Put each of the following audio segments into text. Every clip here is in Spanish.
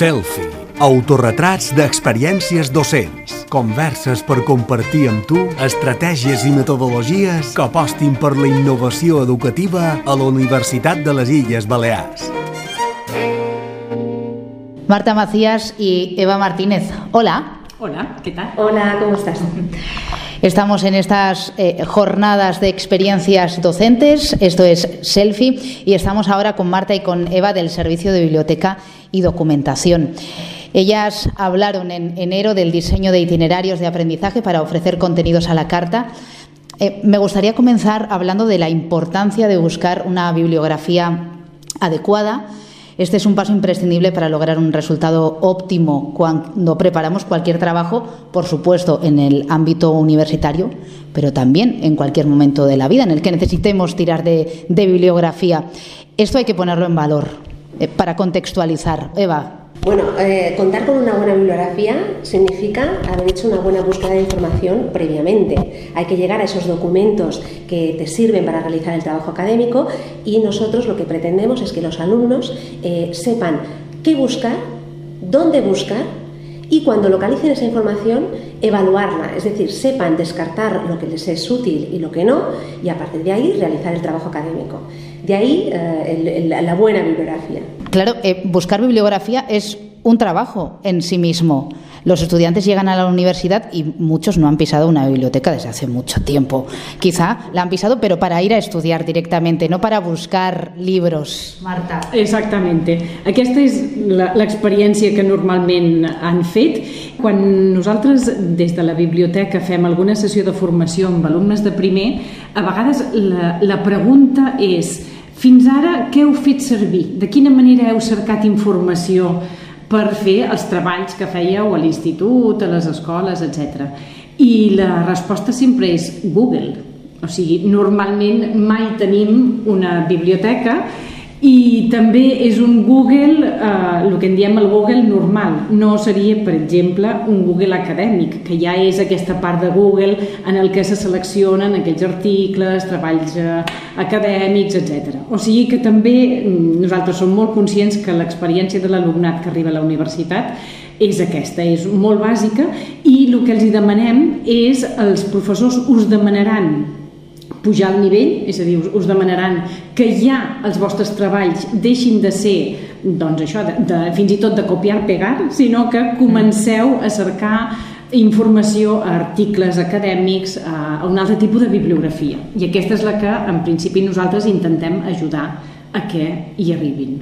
Selfie. Autorretrats d'experiències docents. Converses per compartir amb tu estratègies i metodologies que apostin per la innovació educativa a la Universitat de les Illes Balears. Marta Macías y Eva Martínez. Hola. Hola, ¿qué tal? Hola, ¿cómo estás? Estamos en estas eh, jornadas de experiencias docentes, esto es Selfie, y estamos ahora con Marta y con Eva del Servicio de Biblioteca y Documentación. Ellas hablaron en enero del diseño de itinerarios de aprendizaje para ofrecer contenidos a la carta. Eh, me gustaría comenzar hablando de la importancia de buscar una bibliografía adecuada este es un paso imprescindible para lograr un resultado óptimo cuando preparamos cualquier trabajo, por supuesto, en el ámbito universitario, pero también en cualquier momento de la vida en el que necesitemos tirar de, bibliografía. Esto hay que ponerlo en valor eh, para contextualizar. Eva, bueno, eh, contar con una buena bibliografía significa haber hecho una buena búsqueda de información previamente. Hay que llegar a esos documentos que te sirven para realizar el trabajo académico y nosotros lo que pretendemos es que los alumnos eh, sepan qué buscar, dónde buscar y cuando localicen esa información evaluarla, es decir, sepan descartar lo que les es útil y lo que no y a partir de ahí realizar el trabajo académico. De ahí eh, la buena bibliografía. Claro, eh, buscar bibliografía es un trabajo en sí mismo. Los estudiantes llegan a la universidad y muchos no han pisado una biblioteca desde hace mucho tiempo. Quizá la han pisado, pero para ir a estudiar directamente, no para buscar libros. Marta. Exactamente. Aquesta és l'experiència que normalment han fet. Quan nosaltres des de la biblioteca fem alguna sessió de formació amb alumnes de primer, a vegades la, la pregunta és fins ara què heu fet servir? De quina manera heu cercat informació? Per fer els treballs que fèieu a l'institut, a les escoles, etc. I la resposta sempre és Google. O sigui, normalment mai tenim una biblioteca i també és un Google, eh, el que en diem el Google normal, no seria, per exemple, un Google acadèmic, que ja és aquesta part de Google en el que se seleccionen aquells articles, treballs eh, acadèmics, etc. O sigui que també mm, nosaltres som molt conscients que l'experiència de l'alumnat que arriba a la universitat és aquesta, és molt bàsica i el que els demanem és els professors us demanaran pujar el nivell, és a dir, us, us demanaran que ja els vostres treballs deixin de ser doncs això, de, de, fins i tot de copiar-pegar, sinó que comenceu a cercar informació a articles acadèmics, a, a un altre tipus de bibliografia. I aquesta és la que, en principi, nosaltres intentem ajudar a que hi arribin.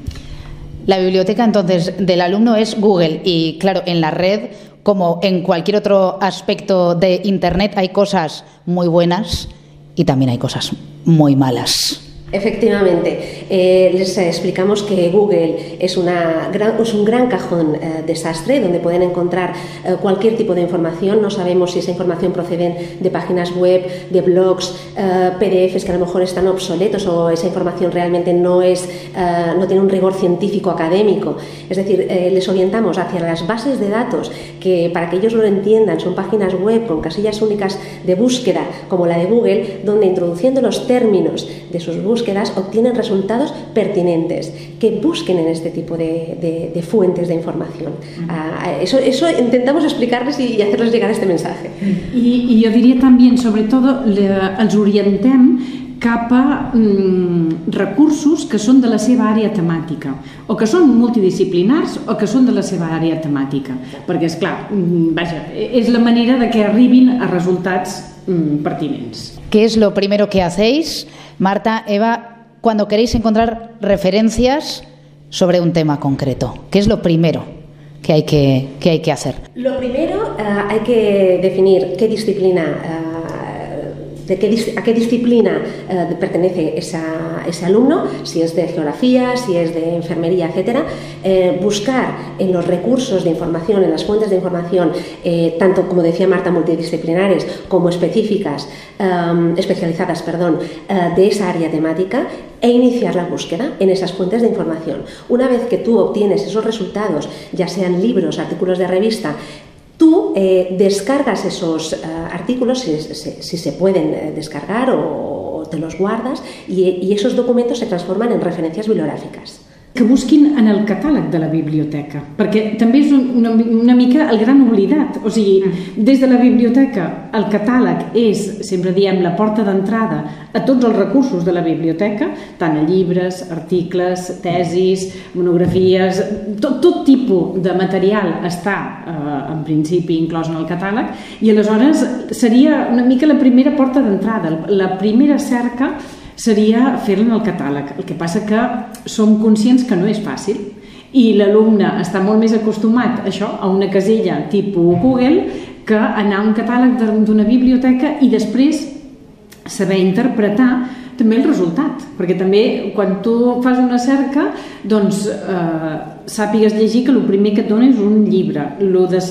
La biblioteca entonces del alumno es Google y claro, en la red, como en cualquier otro aspecto de Internet, hay cosas muy buenas y también hay cosas muy malas. Efectivamente, eh, les explicamos que Google es, una es un gran cajón eh, desastre donde pueden encontrar eh, cualquier tipo de información. No sabemos si esa información procede de páginas web, de blogs, PDFs que a lo mejor están obsoletos o esa información realmente no, es, no tiene un rigor científico académico. Es decir, les orientamos hacia las bases de datos que para que ellos lo entiendan son páginas web con casillas únicas de búsqueda como la de Google, donde introduciendo los términos de sus búsquedas búsquedas obtienen resultados pertinentes, que busquen en este tipo de, de, fuentes de información. Uh, eso, eso, intentamos explicarles y, y, hacerles llegar este mensaje. I, i jo diria també, sobretot, els orientem cap a mm, recursos que són de la seva àrea temàtica o que són multidisciplinars o que són de la seva àrea temàtica perquè és clar, mm, vaja, és la manera de que arribin a resultats mm, pertinents. Què és lo primero que hacéis? Marta, Eva, cuando queréis encontrar referencias sobre un tema concreto, ¿qué es lo primero que hay que, que, hay que hacer? Lo primero uh, hay que definir qué disciplina de a qué disciplina eh, pertenece ese alumno, si es de geografía, si es de enfermería, etcétera, eh, buscar en los recursos de información, en las fuentes de información, eh, tanto como decía Marta, multidisciplinares como específicas, especializadas, perdón, de esa área temática e iniciar la búsqueda en esas fuentes de información. Una vez que tú obtienes esos resultados, ya sean libros, artículos de revista, Tú eh, descargas esos eh, artículos, si, si, se pueden eh, descargar o, te los guardas, y, esos documentos se transforman en referencias bibliográficas. Que busquin en el catàleg de la biblioteca, perquè també és una, una mica el gran oblidat. O sigui, mm. des de la biblioteca el catàleg és, sempre diem, la porta d'entrada a tots els recursos de la biblioteca, tant a llibres, articles, tesis, monografies, tot, tot tipus de material està eh, en principi inclòs en el catàleg i aleshores seria una mica la primera porta d'entrada, la primera cerca seria fer-la en el catàleg. El que passa que som conscients que no és fàcil i l'alumne està molt més acostumat a això, a una casella tipus Google, que anar a un catàleg d'una biblioteca i després saber interpretar també el resultat, perquè també quan tu fas una cerca doncs eh, sàpigues llegir que el primer que et dona és un llibre, lo de,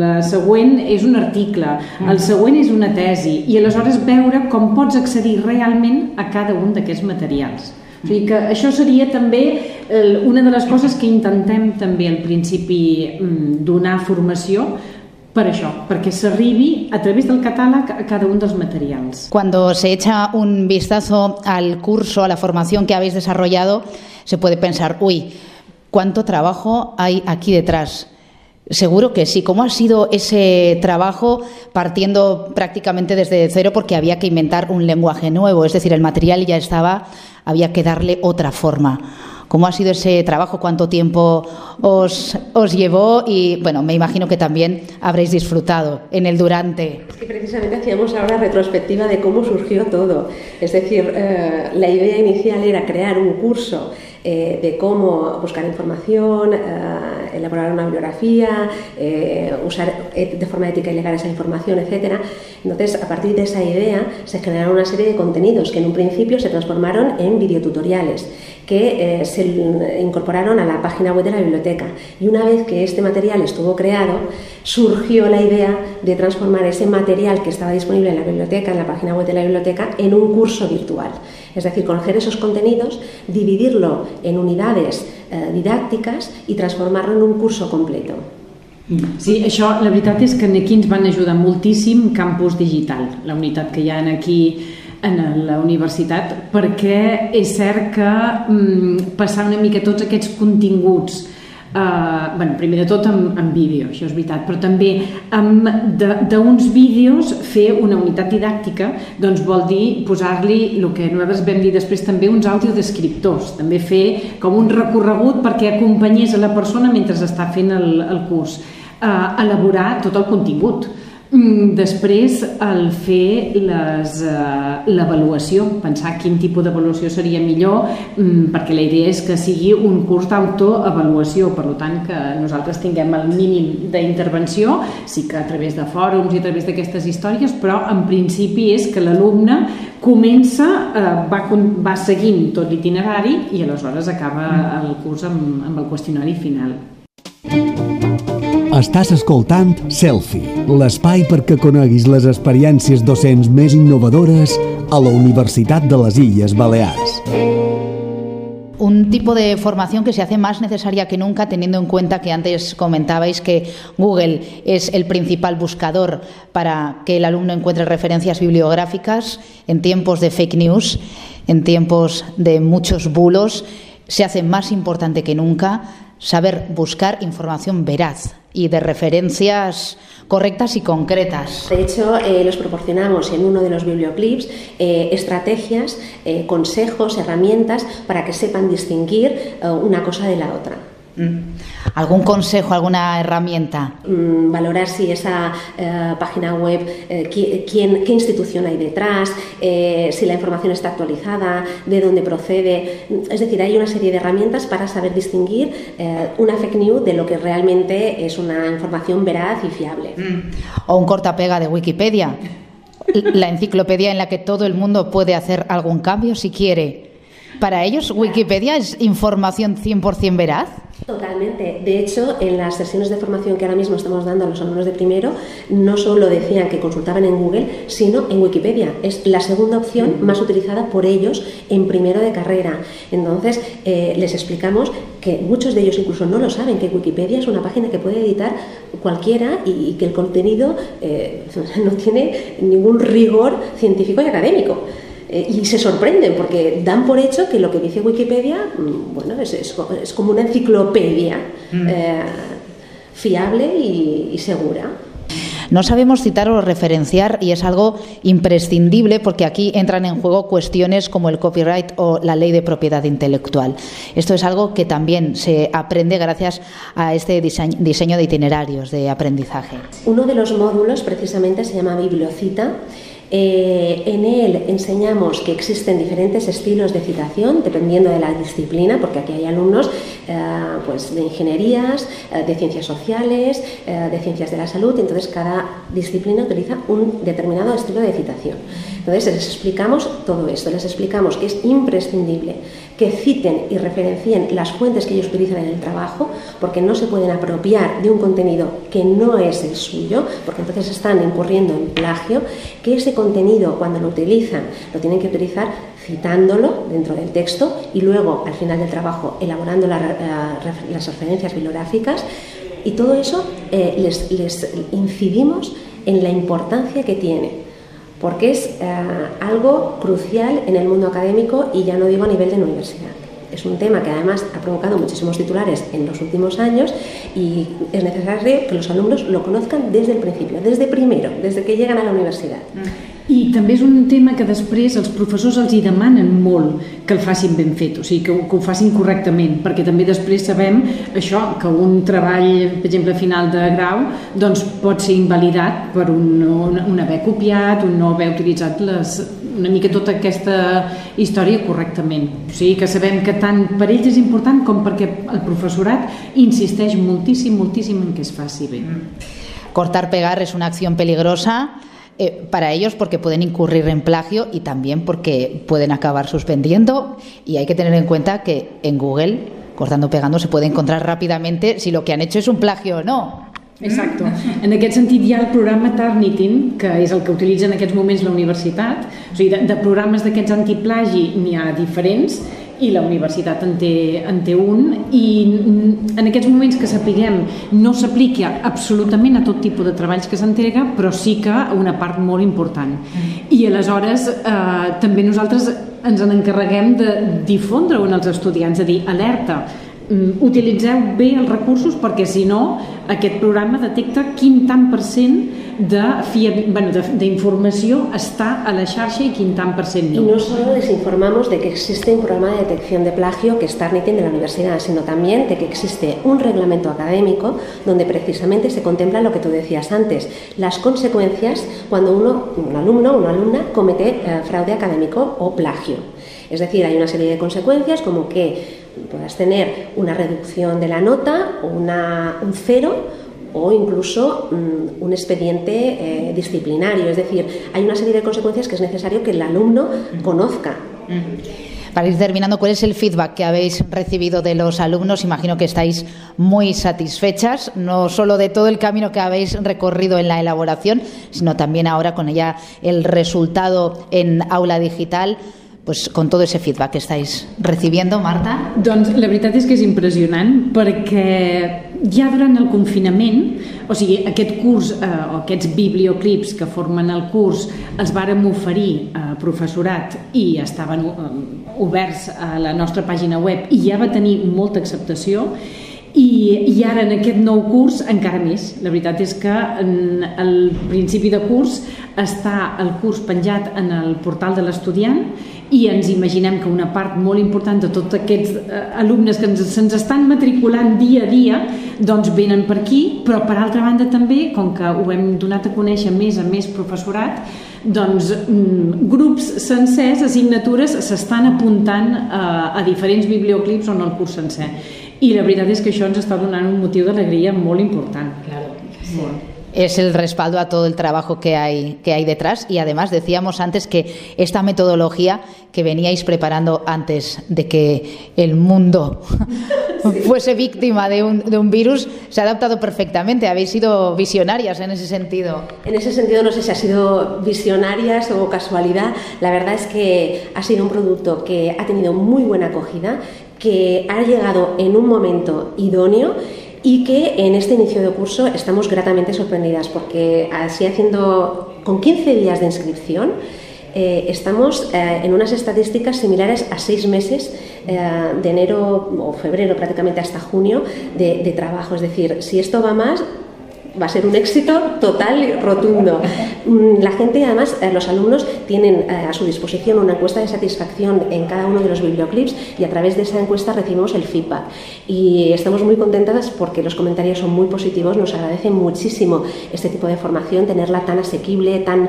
la següent és un article, el següent és una tesi, i aleshores veure com pots accedir realment a cada un d'aquests materials. O sigui que això seria també una de les coses que intentem també al principi mm, donar formació per això, perquè s'arribi a través del catàleg a cada un dels materials. Cuando se echa un vistazo al curso, a la formación que habéis desarrollado, se puede pensar, uy, ¿cuánto trabajo hay aquí detrás? Seguro que sí. ¿Cómo ha sido ese trabajo partiendo prácticamente desde cero porque había que inventar un lenguaje nuevo? Es decir, el material ya estaba, había que darle otra forma. ¿Cómo ha sido ese trabajo? ¿Cuánto tiempo os, os llevó? Y bueno, me imagino que también habréis disfrutado en el durante. Es que precisamente hacíamos ahora retrospectiva de cómo surgió todo. Es decir, eh, la idea inicial era crear un curso eh, de cómo buscar información, eh, elaborar una bibliografía, eh, usar de forma ética y legal esa información, etc. Entonces, a partir de esa idea se generaron una serie de contenidos que en un principio se transformaron en videotutoriales que se incorporaron a la página web de la biblioteca. Y una vez que este material estuvo creado, surgió la idea de transformar ese material que estaba disponible en la biblioteca, en la página web de la biblioteca, en un curso virtual. Es decir, coger esos contenidos, dividirlo en unidades eh, didàctiques i transformar-lo en un curso completo. Sí, això la veritat és que aquí ens van ajudar moltíssim Campus Digital, la unitat que hi ha aquí en la universitat, perquè és cert que mm, passar una mica tots aquests continguts Uh, bueno, primer de tot amb, amb vídeo, això és veritat, però també amb d'uns vídeos fer una unitat didàctica doncs vol dir posar-li el que nosaltres vam dir després també uns audiodescriptors, també fer com un recorregut perquè acompanyés a la persona mentre està fent el, el curs, uh, elaborar tot el contingut després, el fer uh, l'avaluació, pensar quin tipus d'avaluació seria millor, um, perquè la idea és que sigui un curs d'autoavaluació, per tant que nosaltres tinguem el mínim d'intervenció, sí que a través de fòrums i a través d'aquestes històries, però en principi és que l'alumne comença, uh, va, va seguint tot l'itinerari i aleshores acaba el curs amb, amb el qüestionari final. Estàs escoltant Selfie, l'espai perquè coneguis les experiències docents més innovadores a la Universitat de les Illes Balears. Un tipo de formación que se hace más necesaria que nunca, teniendo en cuenta que antes comentabais que Google es el principal buscador para que el alumno encuentre referencias bibliográficas en tiempos de fake news, en tiempos de muchos bulos. Se hace más importante que nunca saber buscar información veraz y de referencias correctas y concretas. De hecho, eh, los proporcionamos en uno de los biblioclips eh, estrategias, eh, consejos, herramientas para que sepan distinguir una cosa de la otra. Mm. ¿Algún consejo, alguna herramienta? Mm, valorar si esa eh, página web, eh, quién, qué institución hay detrás, eh, si la información está actualizada, de dónde procede. Es decir, hay una serie de herramientas para saber distinguir una fake news de lo que realmente es una información veraz y fiable. Mm. O un cortapega de Wikipedia, la enciclopedia en la que todo el mundo puede hacer algún cambio si quiere. ¿Para ellos Wikipedia es información 100% veraz? Totalmente. De hecho, en las sesiones de formación que ahora mismo estamos dando a los alumnos de primero, no solo decían que consultaban en Google, sino en Wikipedia. Es la segunda opción más utilizada por ellos en primero de carrera. Entonces, eh, les explicamos que muchos de ellos incluso no lo saben, que Wikipedia es una página que puede editar cualquiera y, que el contenido eh, no tiene ningún rigor científico y académico. Eh, y se sorprenden porque dan por hecho que lo que dice Wikipedia, mm, bueno, es, es, como una enciclopedia mm. eh, fiable y segura. No sabemos citar o referenciar y es algo imprescindible porque aquí entran en juego cuestiones como el copyright o la ley de propiedad intelectual. Esto es algo que también se aprende gracias a este diseño de itinerarios de aprendizaje. Uno de los módulos precisamente se llama Bibliocita eh, en él enseñamos que existen diferentes estilos de citación dependiendo de la disciplina, porque aquí hay alumnos eh, pues, de ingenierías, eh, de ciencias sociales, de ciencias de la salud, entonces cada disciplina utiliza un determinado estilo de citación. Entonces les explicamos todo esto, les explicamos que es imprescindible que citen y referencien las fuentes que ellos utilizan en el trabajo, porque no se pueden apropiar de un contenido que no es el suyo, porque entonces están incurriendo en plagio, que ese contenido cuando lo utilizan lo tienen que utilizar citándolo dentro del texto y luego al final del trabajo elaborando las referencias bibliográficas. Y todo eso eh, les incidimos en la importancia que tiene porque es eh, algo crucial en el mundo académico y ya no digo a nivel de universidad. Es un tema que además ha provocado muchísimos titulares en los últimos años y es necesario que los alumnos lo conozcan desde el principio, desde primero, desde que llegan a la universidad. Mm. I també és un tema que després els professors els hi demanen molt que el facin ben fet, o sigui, que, que ho facin correctament, perquè també després sabem això, que un treball, per exemple, final de grau, doncs pot ser invalidat per un, un, un haver copiat, un no haver utilitzat les, una mica tota aquesta història correctament. O sigui, que sabem que tant per ells és important com perquè el professorat insisteix moltíssim, moltíssim en que es faci bé. Cortar pegar és una acció peligrosa Eh, para ellos porque pueden incurrir en plagio y también porque pueden acabar suspendiendo y hay que tener en cuenta que en Google, cortando pegando, se puede encontrar rápidamente si lo que han hecho es un plagio o no. Exacte. En aquest sentit hi ha el programa Turnitin, que és el que utilitza en aquests moments la universitat. O sigui, de, de programes d'aquests antiplagi n'hi ha diferents i la universitat en té, en té un i en aquests moments que sapiguem no s'aplica absolutament a tot tipus de treballs que s'entrega però sí que a una part molt important. I aleshores eh, també nosaltres ens en encarreguem de difondre-ho en els estudiants, de dir alerta, mm, utilitzeu bé els recursos perquè si no aquest programa detecta quin tant per cent d'informació bueno, està a la xarxa i quin tant per cent no. Y no solo les informamos de que existe un programa de detección de plagio que está NITIN de la universidad, sino también de que existe un reglamento académico donde precisamente se contempla lo que tú decías antes, las consecuencias cuando uno, un alumno o una alumna comete eh, fraude académico o plagio. Es decir, hay una serie de consecuencias como que puedas tener una reducción de la nota una, un cero o incluso mm, un expediente eh, disciplinario. Es decir, hay una serie de consecuencias que es necesario que el alumno conozca. Para ir terminando, ¿cuál es el feedback que habéis recibido de los alumnos? Imagino que estáis muy satisfechas, no solo de todo el camino que habéis recorrido en la elaboración, sino también ahora con ella el resultado en aula digital. Pues, con todo ese feedback que estáis recibiendo, Marta? Doncs la veritat és que és impressionant perquè ja durant el confinament, o sigui, aquest curs eh, o aquests biblioclips que formen el curs els vàrem oferir a professorat i estaven eh, oberts a la nostra pàgina web i ja va tenir molta acceptació i, i ara en aquest nou curs encara més. La veritat és que en el principi de curs està el curs penjat en el portal de l'estudiant i ens imaginem que una part molt important de tots aquests eh, alumnes que se'ns estan matriculant dia a dia doncs venen per aquí, però per altra banda també, com que ho hem donat a conèixer més a més professorat, doncs mm, grups sencers, assignatures, s'estan apuntant a, a diferents biblioclips on el curs sencer. I la veritat és que això ens està donant un motiu d'alegria molt important. Claro. Sí. Es el respaldo a todo el trabajo que hay, que hay detrás. Y además decíamos antes que esta metodología que veníais preparando antes de que el mundo fuese víctima de un, de un, virus se ha adaptado perfectamente. Habéis sido visionarias en ese sentido. En ese sentido no sé si ha sido visionarias o casualidad. La verdad es que ha sido un producto que ha tenido muy buena acogida, que ha llegado en un momento idóneo y que en este inicio de curso estamos gratamente sorprendidas porque así haciendo con 15 días de inscripción eh, estamos eh, en unas estadísticas similares a seis meses de enero o febrero prácticamente hasta junio de trabajo. Es decir, si esto va más, va a ser un éxito total y rotundo. Mm, la gente, además, eh, los alumnos tienen eh, a su disposición una encuesta de satisfacción en cada uno de los videoclips y a través de esa encuesta recibimos el feedback. Y estamos muy contentas porque los comentarios son muy positivos, nos agradece muchísimo este tipo de formación, tenerla tan asequible, tan,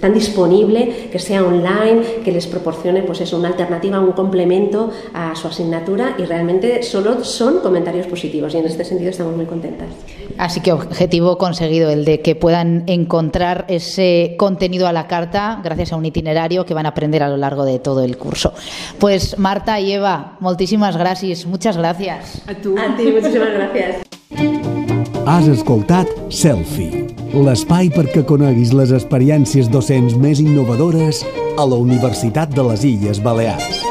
tan disponible, que sea online, que les proporcione pues eso, una alternativa, un complemento a su asignatura y realmente solo son comentarios positivos y en este sentido estamos muy contentas. Así que objetivo conseguido, el de que puedan encontrar ese contenido a la carta gracias a un itinerario que van a aprender a lo largo de todo el curso. Pues Marta y Eva, moltíssimes gràcies, muchas gracias. A tu. A ti, muchísimas gracias. Has escoltat Selfie, l'espai perquè coneguis les experiències docents més innovadores a la Universitat de les Illes Balears.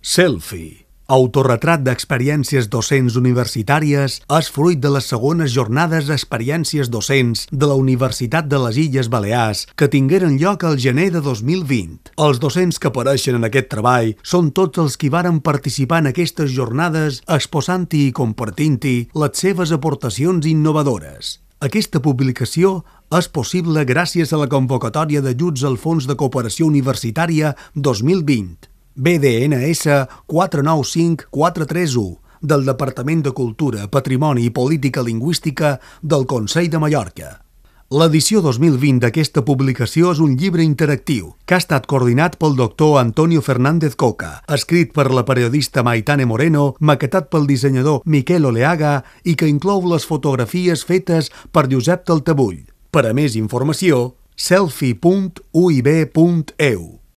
Selfie Autorretrat d'experiències docents universitàries és fruit de les segones jornades d'experiències docents de la Universitat de les Illes Balears que tingueren lloc al gener de 2020. Els docents que apareixen en aquest treball són tots els qui varen participar en aquestes jornades exposant-hi i compartint-hi les seves aportacions innovadores. Aquesta publicació és possible gràcies a la convocatòria d'ajuts al Fons de Cooperació Universitària 2020 BDNS 495431 del Departament de Cultura, Patrimoni i Política Lingüística del Consell de Mallorca. L'edició 2020 d'aquesta publicació és un llibre interactiu que ha estat coordinat pel doctor Antonio Fernández Coca, escrit per la periodista Maitane Moreno, maquetat pel dissenyador Miquel Oleaga i que inclou les fotografies fetes per Josep Taltabull. Per a més informació, selfie.uib.eu